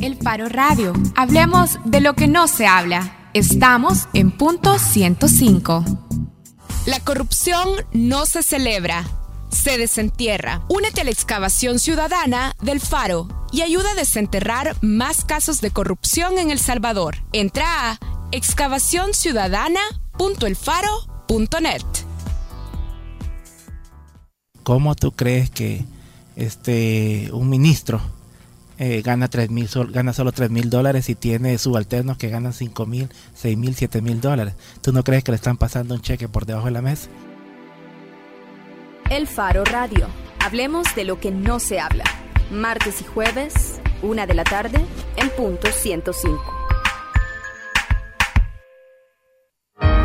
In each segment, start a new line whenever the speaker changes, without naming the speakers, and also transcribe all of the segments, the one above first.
El Faro Radio. Hablemos de lo que no se habla. Estamos en punto 105. La corrupción no se celebra, se desentierra. Únete a la excavación ciudadana del Faro y ayuda a desenterrar más casos de corrupción en El Salvador. Entra a excavacionciudadana.elfaro.net.
¿Cómo tú crees que este un ministro eh, gana tres mil gana solo 3 mil dólares y tiene subalternos que ganan 5 mil, 6 mil, 7 mil dólares. ¿Tú no crees que le están pasando un cheque por debajo de la mesa?
El Faro Radio. Hablemos de lo que no se habla. Martes y jueves, una de la tarde, en punto 105.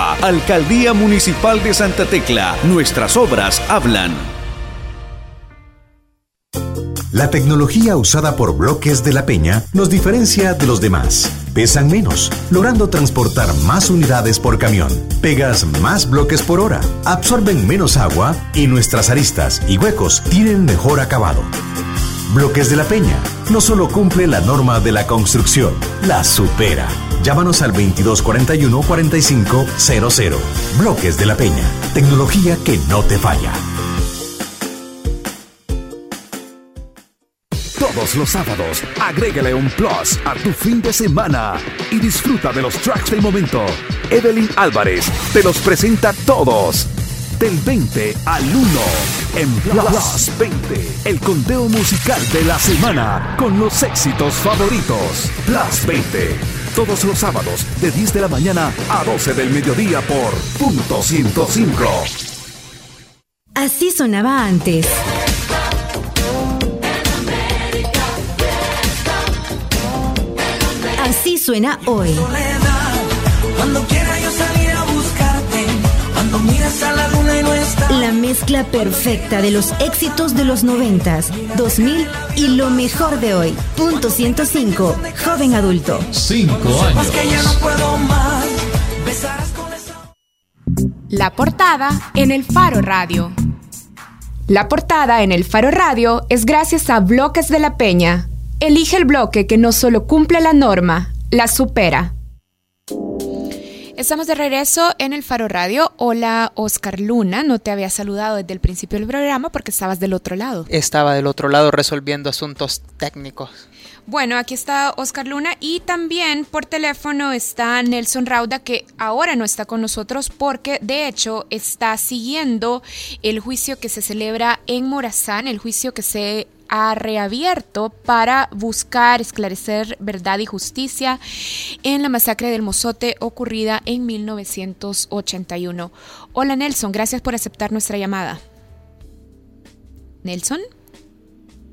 Alcaldía Municipal de Santa Tecla. Nuestras obras hablan.
La tecnología usada por Bloques de la Peña nos diferencia de los demás. Pesan menos, logrando transportar más unidades por camión. Pegas más bloques por hora, absorben menos agua y nuestras aristas y huecos tienen mejor acabado. Bloques de la Peña no solo cumple la norma de la construcción, la supera. Llámanos al 2241 4500. Bloques de la Peña. Tecnología que no te falla.
Todos los sábados, agrégale un plus a tu fin de semana y disfruta de los tracks del momento. Evelyn Álvarez te los presenta todos. Del 20 al 1 en Plus 20, el conteo musical de la semana con los éxitos favoritos. Plus 20 todos los sábados de 10 de la mañana a 12 del mediodía por punto 105.
Así sonaba antes. Así suena hoy. Cuando quiera La mezcla perfecta de los éxitos de los 90, 2000 y lo mejor de hoy. Punto 105. Joven adulto.
Cinco años.
La portada en el Faro Radio. La portada en el Faro Radio es gracias a Bloques de la Peña. Elige el bloque que no solo cumple la norma, la supera. Estamos de regreso en el Faro Radio. Hola, Oscar Luna. No te había saludado desde el principio del programa porque estabas del otro lado.
Estaba del otro lado resolviendo asuntos técnicos.
Bueno, aquí está Oscar Luna y también por teléfono está Nelson Rauda, que ahora no está con nosotros porque de hecho está siguiendo el juicio que se celebra en Morazán, el juicio que se ha reabierto para buscar esclarecer verdad y justicia en la masacre del Mozote ocurrida en 1981. Hola Nelson, gracias por aceptar nuestra llamada. Nelson.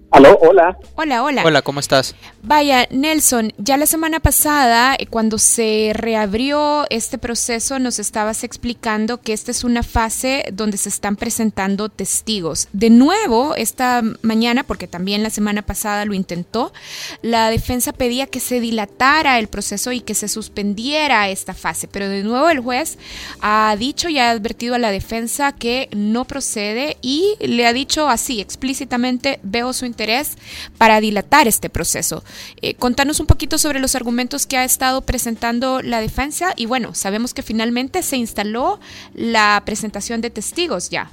Aló, hola.
Hola, hola.
Hola, ¿cómo estás?
Vaya, Nelson, ya la semana pasada, eh, cuando se reabrió este proceso, nos estabas explicando que esta es una fase donde se están presentando testigos. De nuevo, esta mañana, porque también la semana pasada lo intentó, la defensa pedía que se dilatara el proceso y que se suspendiera esta fase. Pero de nuevo el juez ha dicho y ha advertido a la defensa que no procede y le ha dicho así explícitamente, veo su interés para dilatar este proceso. Eh, contanos un poquito sobre los argumentos que ha estado presentando la defensa y bueno, sabemos que finalmente se instaló la presentación de testigos ya.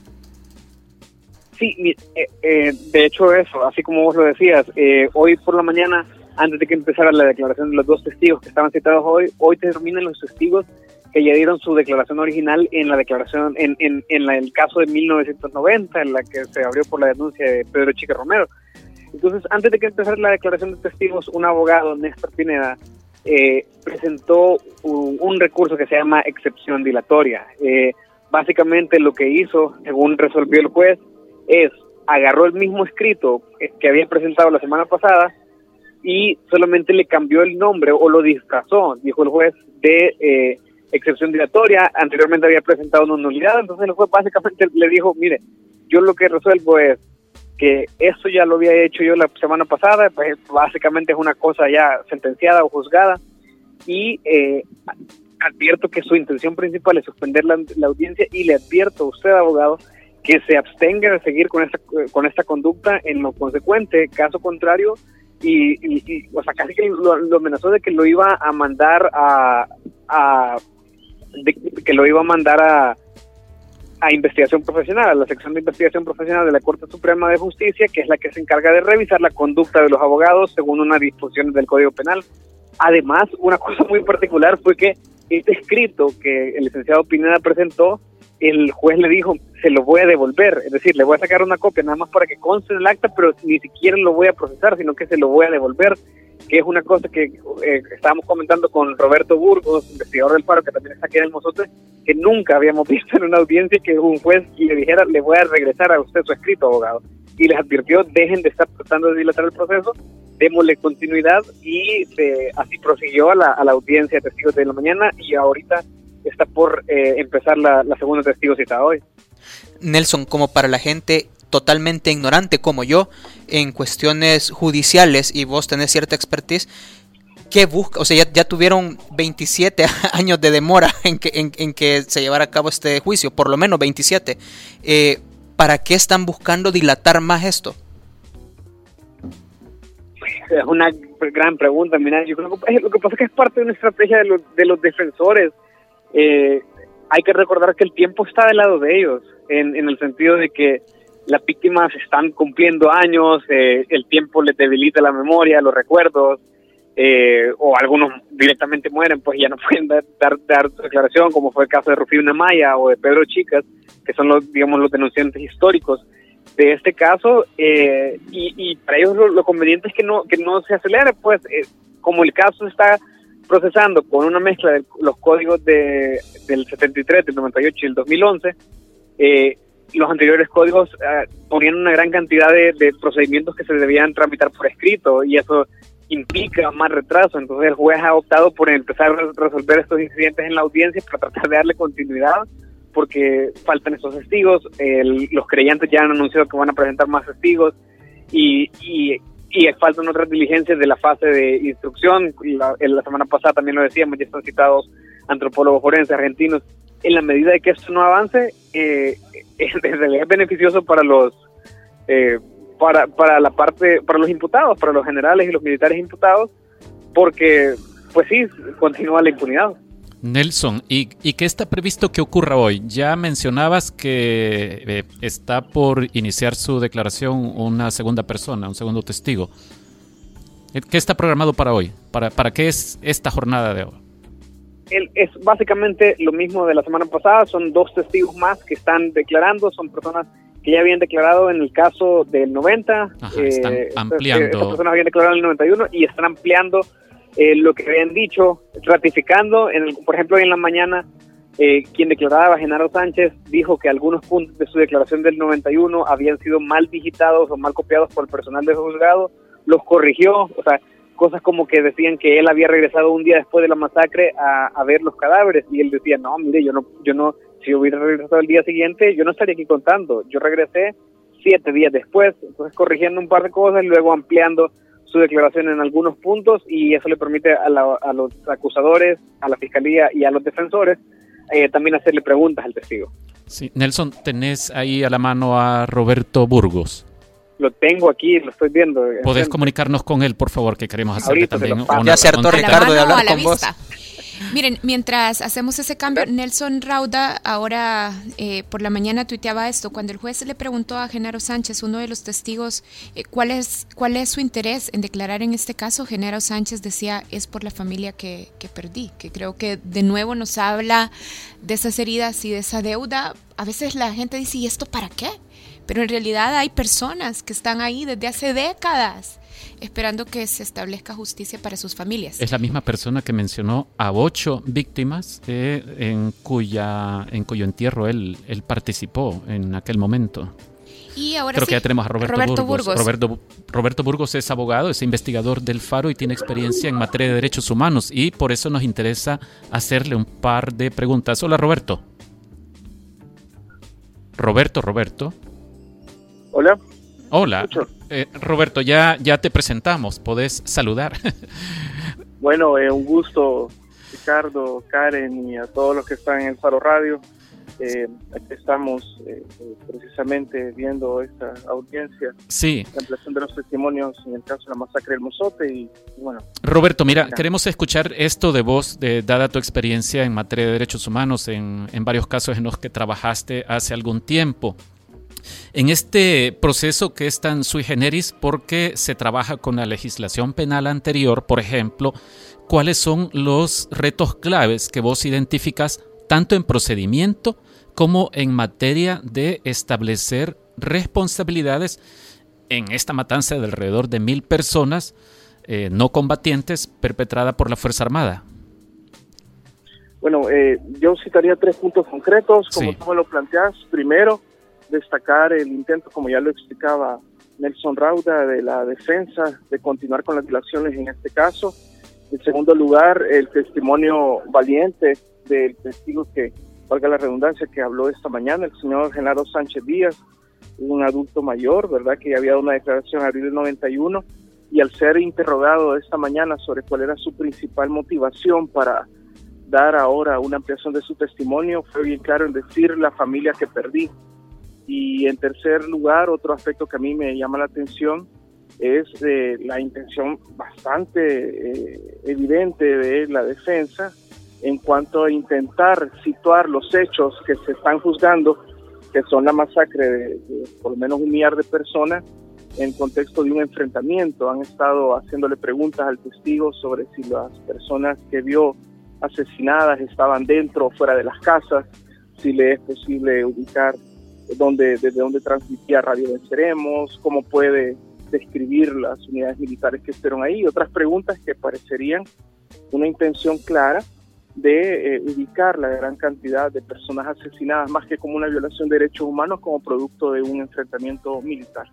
Sí, eh, eh, de hecho eso, así como vos lo decías, hoy por la mañana, antes de que empezara la declaración de los dos testigos que estaban citados hoy, hoy terminan los testigos que ya dieron su declaración original en la declaración, en, en, en el caso de 1990, en la que se abrió por la denuncia de Pedro Chique Romero. Entonces, antes de que empezara la declaración de testigos, un abogado, Néstor Pineda, eh, presentó un, recurso que se llama excepción dilatoria. Eh, básicamente lo que hizo, según resolvió el juez, es agarró el mismo escrito que había presentado la semana pasada y solamente le cambió el nombre o lo disfrazó, dijo el juez, de eh, excepción dilatoria. Anteriormente había presentado una nulidad, entonces el juez básicamente le dijo, mire, yo lo que resuelvo es que eso ya lo había hecho yo la semana pasada, pues básicamente es una cosa ya sentenciada o juzgada y eh, advierto que su intención principal es suspender la, audiencia y le advierto a usted, abogado, que se abstenga de seguir con esta, con esta conducta en lo consecuente, caso contrario, y, o sea, casi que lo, amenazó de que lo iba a mandar a, a que lo iba a mandar a, a investigación profesional, a la sección de investigación profesional de la Corte Suprema de Justicia, que es la que se encarga de revisar la conducta de los abogados según unas disposiciones del Código Penal. Además, una cosa muy particular fue que este escrito que el licenciado Pineda presentó, el juez le dijo, se lo voy a devolver, es decir, le voy a sacar una copia nada más para que conste en el acta, pero ni siquiera lo voy a procesar, sino que se lo voy a devolver, que es una cosa que eh, estábamos comentando con Roberto Burgos, investigador del paro, que también está aquí en el Mozote, que nunca habíamos visto en una audiencia que un juez le dijera, le voy a regresar a usted su escrito, abogado, y les advirtió, dejen de estar tratando de dilatar el proceso, démosle continuidad y así prosiguió a la, a la, audiencia de testigos de la mañana y ahorita está por eh, empezar la, la segunda testigo citada hoy.
Nelson, como para la gente totalmente ignorante como yo en cuestiones judiciales y vos tenés cierta expertise, ¿qué busca? O sea, ya, tuvieron 27 años de demora en que, en, que se llevara a cabo este juicio, por lo menos 27. Eh, ¿Para qué están buscando dilatar más esto?
es una gran pregunta, mira, yo creo que lo que pasa es que es parte de una estrategia de los, de los defensores. Eh, hay que recordar que el tiempo está del lado de ellos, en, en el sentido de que las víctimas están cumpliendo años, eh, el tiempo les debilita la memoria, los recuerdos, eh, o algunos directamente mueren, pues ya no pueden dar, dar, declaración, como fue el caso de Rufino Maya o de Pedro Chicas, que son los, digamos, los denunciantes históricos de este caso eh, y, para ellos lo, conveniente es que no que no se acelere pues eh, como el caso está procesando con una mezcla de los códigos de, del 73 del 98 y el 2011 eh, los anteriores códigos ponían una gran cantidad de, procedimientos que se debían tramitar por escrito y eso implica más retraso entonces el juez ha optado por empezar a resolver estos incidentes en la audiencia para tratar de darle continuidad porque faltan esos testigos, los creyentes ya han anunciado que van a presentar más testigos y, y, faltan otras diligencias de la fase de instrucción. La semana pasada también lo decíamos, ya están citados antropólogos forenses argentinos. En la medida de que esto no avance, eh, es beneficioso para los eh, para, para la parte para los imputados, para los generales y los militares imputados, porque pues sí, continúa la impunidad.
Nelson, ¿y, qué está previsto que ocurra hoy? Ya mencionabas que eh, está por iniciar su declaración una segunda persona, un segundo testigo. ¿Qué está programado para hoy? ¿Para, para qué es esta jornada de hoy?
Es básicamente lo mismo de la semana pasada, son dos testigos más que están declarando, son personas que ya habían declarado en el caso del 90,
están eh, ampliando. Estas
personas habían declarado en el 91 y están ampliando eh, lo que habían dicho, ratificando, en por ejemplo, hoy en la mañana, eh, quien declaraba, Genaro Sánchez, dijo que algunos puntos de su declaración del 91 habían sido mal digitados o mal copiados por el personal del juzgado, los corrigió, o sea, cosas como que decían que él había regresado un día después de la masacre a, a ver los cadáveres y él decía, no, mire, yo no, yo no, si hubiera regresado el día siguiente, yo no estaría aquí contando, yo regresé siete días después, entonces corrigiendo un par de cosas y luego ampliando su declaración en algunos puntos y eso le permite a, los acusadores, a la fiscalía y a los defensores eh, también hacerle preguntas al testigo.
Sí, Nelson, tenés ahí a la mano a Roberto Burgos.
Lo tengo aquí, lo estoy viendo.
¿Podés comunicarnos con él, por favor, que queremos hacerle también una
Ya acertó Ricardo de hablar con vos.
Miren, mientras hacemos ese cambio, Nelson Rauda ahora eh, por la mañana tuiteaba esto. Cuando el juez le preguntó a Genaro Sánchez, uno de los testigos, eh, cuál, es, cuál es su interés en declarar en este caso, Genaro Sánchez decía, es por la familia que, que perdí, que creo que de nuevo nos habla de esas heridas y de esa deuda. A veces la gente dice, ¿y esto para qué? Pero en realidad hay personas que están ahí desde hace décadas esperando que se establezca justicia para sus familias.
Es la misma persona que mencionó a ocho víctimas eh, en, cuya, en cuyo entierro él, él participó en aquel momento.
Y ahora
Creo
sí,
que ya tenemos a Roberto,
Roberto
Burgos.
Burgos.
Roberto, Roberto Burgos es abogado, es investigador del Faro y tiene experiencia en materia de derechos humanos y por eso nos interesa hacerle un par de preguntas. Hola Roberto. Roberto, Roberto.
Hola.
Hola. Eh, Roberto, ya, ya te presentamos, podés saludar.
Bueno, eh, un gusto, Ricardo, Karen y a todos los que están en el Faro Radio. Eh, aquí estamos eh, precisamente viendo esta audiencia.
Sí.
La ampliación de los testimonios en el caso de la masacre del Mozote y, y bueno.
Roberto, mira, queremos escuchar esto de vos, de, dada tu experiencia en materia de derechos humanos, en, en varios casos en los que trabajaste hace algún tiempo. En este proceso que es tan sui generis porque se trabaja con la legislación penal anterior, por ejemplo, ¿cuáles son los retos claves que vos identificas tanto en procedimiento como en materia de establecer responsabilidades en esta matanza de alrededor de mil personas eh, no combatientes perpetrada por la Fuerza Armada?
Bueno, eh, yo citaría tres puntos concretos, como
Sí.
tú me lo planteas. Primero, destacar el intento, como ya lo explicaba Nelson Rauda, de la defensa de continuar con las violaciones en este caso. En segundo lugar, el testimonio valiente del testigo que, valga la redundancia, que habló esta mañana, el señor Genaro Sánchez Díaz, un adulto mayor, ¿verdad? Que ya había dado una declaración en abril del 91 y al ser interrogado esta mañana sobre cuál era su principal motivación para dar ahora una ampliación de su testimonio, fue bien claro en decir la familia que perdí. Y en tercer lugar, otro aspecto que a mí me llama la atención es eh, la intención bastante eh, evidente de la defensa en cuanto a intentar situar los hechos que se están juzgando, que son la masacre de, de por lo menos un millar de personas, en contexto de un enfrentamiento. Han estado haciéndole preguntas al testigo sobre si las personas que vio asesinadas estaban dentro o fuera de las casas, si le es posible ubicar dónde, desde dónde transmitía Radio Venceremos, cómo puede describir las unidades militares que estuvieron ahí, otras preguntas que parecerían una intención clara de eh, ubicar la gran cantidad de personas asesinadas, más que como una violación de derechos humanos, como producto de un enfrentamiento militar.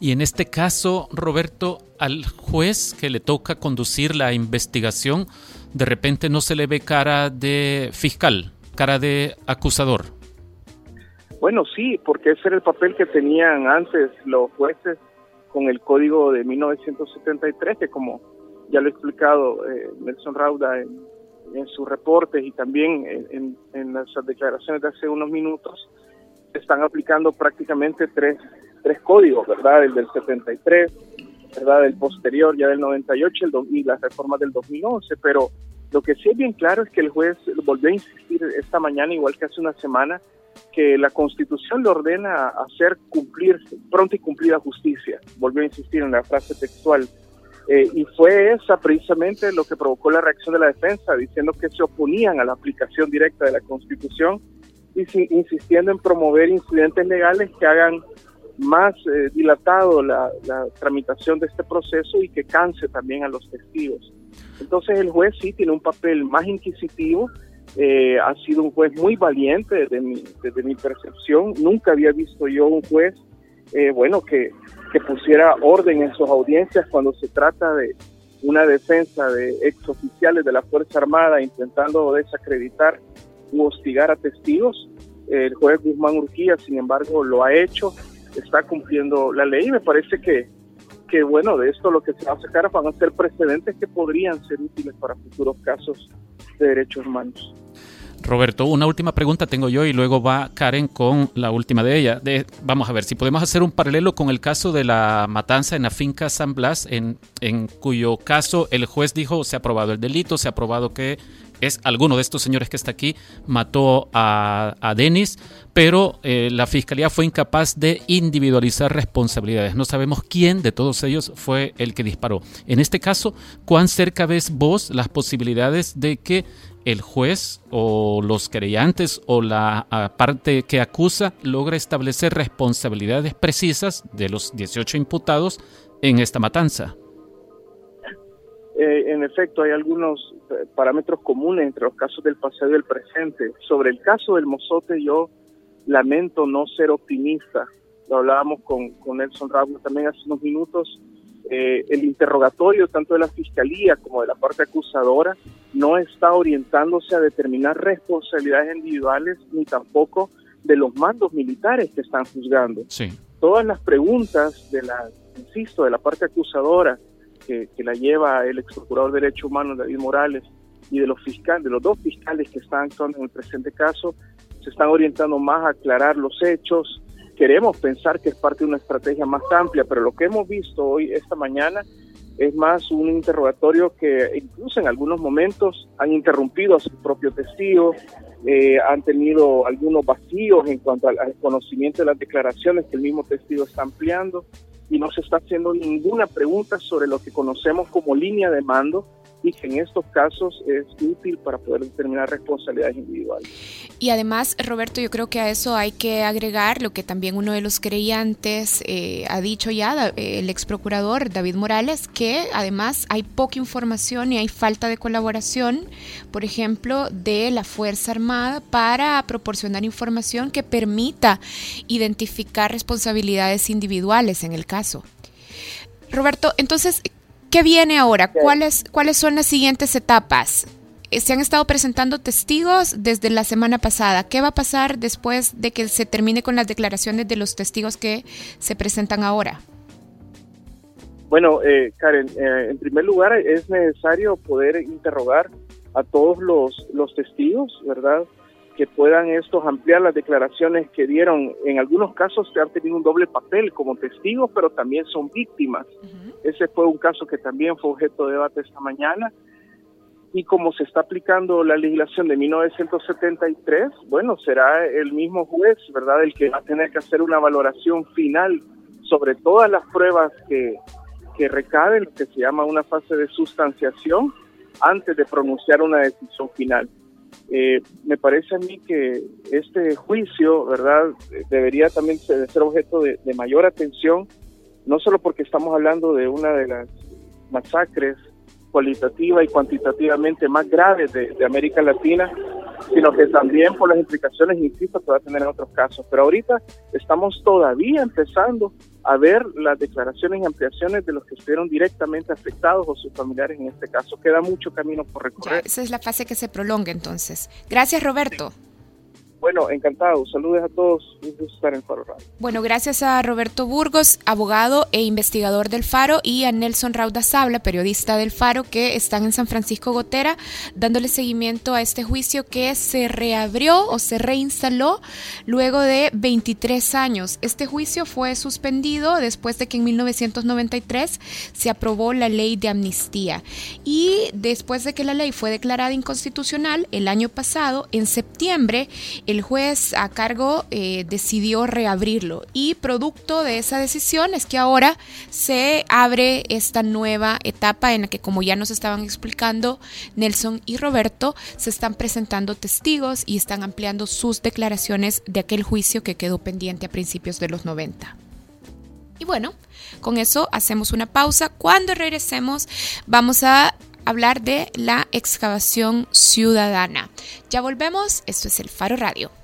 Y en este caso, Roberto, al juez que le toca conducir la investigación, de repente no se le ve cara de fiscal, cara de acusador.
Bueno, sí, porque ese era el papel que tenían antes los jueces con el código de 1973, que como ya lo ha explicado eh, Nelson Rauda en, sus reportes y también en, las declaraciones de hace unos minutos, están aplicando prácticamente tres, tres códigos, ¿verdad? El del 73, ¿verdad? El posterior, ya del 98 el do, y las reformas del 2011, pero lo que sí es bien claro es que el juez volvió a insistir esta mañana, igual que hace una semana, que la Constitución le ordena hacer cumplir pronta y cumplida justicia. Volvió a insistir en la frase textual. Eh, y fue esa precisamente lo que provocó la reacción de la defensa, diciendo que se oponían a la aplicación directa de la Constitución y si, insistiendo en promover incidentes legales que hagan más eh, dilatado la, la tramitación de este proceso y que canse también a los testigos. Entonces el juez sí tiene un papel más inquisitivo, eh, ha sido un juez muy valiente desde mi, desde mi percepción. Nunca había visto yo un juez, eh, bueno, que, que, pusiera orden en sus audiencias cuando se trata de una defensa de exoficiales de la Fuerza Armada intentando desacreditar u hostigar a testigos. El juez Guzmán Urquía, sin embargo, lo ha hecho, está cumpliendo la ley y me parece que, que bueno, de esto lo que se va a sacar van a ser precedentes que podrían ser útiles para futuros casos de derechos humanos.
Roberto, una última pregunta tengo yo y luego va Karen con la última de ella. De, vamos a ver si podemos hacer un paralelo con el caso de la matanza en la finca San Blas, en, en cuyo caso el juez dijo se ha probado el delito, se ha probado que es alguno de estos señores que está aquí, mató a, a Denis, pero eh, la fiscalía fue incapaz de individualizar responsabilidades. No sabemos quién de todos ellos fue el que disparó. En este caso, ¿cuán cerca ves vos las posibilidades de que el juez o los querellantes o la parte que acusa logre establecer responsabilidades precisas de los 18 imputados en esta matanza?
Eh, en efecto, hay algunos parámetros comunes entre los casos del pasado y el presente. Sobre el caso del Mozote, yo lamento no ser optimista lo hablábamos con, con Nelson Raúl también hace unos minutos, eh, el interrogatorio tanto de la fiscalía como de la parte acusadora no está orientándose a determinar responsabilidades individuales ni tampoco de los mandos militares que están juzgando.
Sí.
Todas las preguntas de la, insisto, de la parte acusadora que, que la lleva el ex procurador de Derechos Humanos David Morales y de los fiscales, de los dos fiscales que están actuando en el presente caso, se están orientando más a aclarar los hechos. Queremos pensar que es parte de una estrategia más amplia, pero lo que hemos visto hoy, esta mañana, es más un interrogatorio que incluso en algunos momentos han interrumpido a su propio testigo, eh, han tenido algunos vacíos en cuanto al, al, conocimiento de las declaraciones que el mismo testigo está ampliando y no se está haciendo ninguna pregunta sobre lo que conocemos como línea de mando y que en estos casos es útil para poder determinar responsabilidades individuales.
Y además, Roberto, yo creo que a eso hay que agregar lo que también uno de los creyentes eh, ha dicho ya, el ex procurador David Morales, que además hay poca información y hay falta de colaboración, por ejemplo, de la Fuerza Armada para proporcionar información que permita identificar responsabilidades individuales en el caso. Roberto, entonces, ¿Qué viene ahora? ¿Cuáles, ¿Cuáles son las siguientes etapas? Eh, se han estado presentando testigos desde la semana pasada. ¿Qué va a pasar después de que se termine con las declaraciones de los testigos que se presentan ahora?
Bueno, eh, Karen, eh, en primer lugar es necesario poder interrogar a todos los, los testigos, ¿verdad? Que puedan estos ampliar las declaraciones que dieron. En algunos casos se han tenido un doble papel como testigos, pero también son víctimas. Uh -huh. Ese fue un caso que también fue objeto de debate esta mañana. Y como se está aplicando la legislación de 1973, bueno, será el mismo juez, ¿verdad?, el que va a tener que hacer una valoración final sobre todas las pruebas que, que recaben, lo que se llama una fase de sustanciación, antes de pronunciar una decisión final. Eh, me parece a mí que este juicio, ¿verdad?, debería también ser, objeto de, mayor atención no solo porque estamos hablando de una de las masacres cualitativa y cuantitativamente más graves de, América Latina, sino que también por las implicaciones, insisto, que va a tener en otros casos. Pero ahorita estamos todavía empezando a ver las declaraciones y ampliaciones de los que estuvieron directamente afectados o sus familiares en este caso. Queda mucho camino por recorrer.
Ya, esa es la fase que se prolonga entonces. Gracias, Roberto. Sí.
Bueno, encantado. Saludos a todos. En Faro Radio.
Bueno, gracias a Roberto Burgos, abogado e investigador del Faro, y a Nelson Rauda Sabla, periodista del Faro, que están en San Francisco Gotera, dándole seguimiento a este juicio que se reabrió o se reinstaló luego de 23 años. Este juicio fue suspendido después de que en 1993 se aprobó la ley de amnistía. Y después de que la ley fue declarada inconstitucional el año pasado, en septiembre, el juez a cargo eh, decidió reabrirlo y producto de esa decisión es que ahora se abre esta nueva etapa en la que como ya nos estaban explicando Nelson y Roberto se están presentando testigos y están ampliando sus declaraciones de aquel juicio que quedó pendiente a principios de los 90. Y bueno, con eso hacemos una pausa. Cuando regresemos vamos a hablar de la excavación ciudadana. Ya volvemos, esto es el Faro Radio.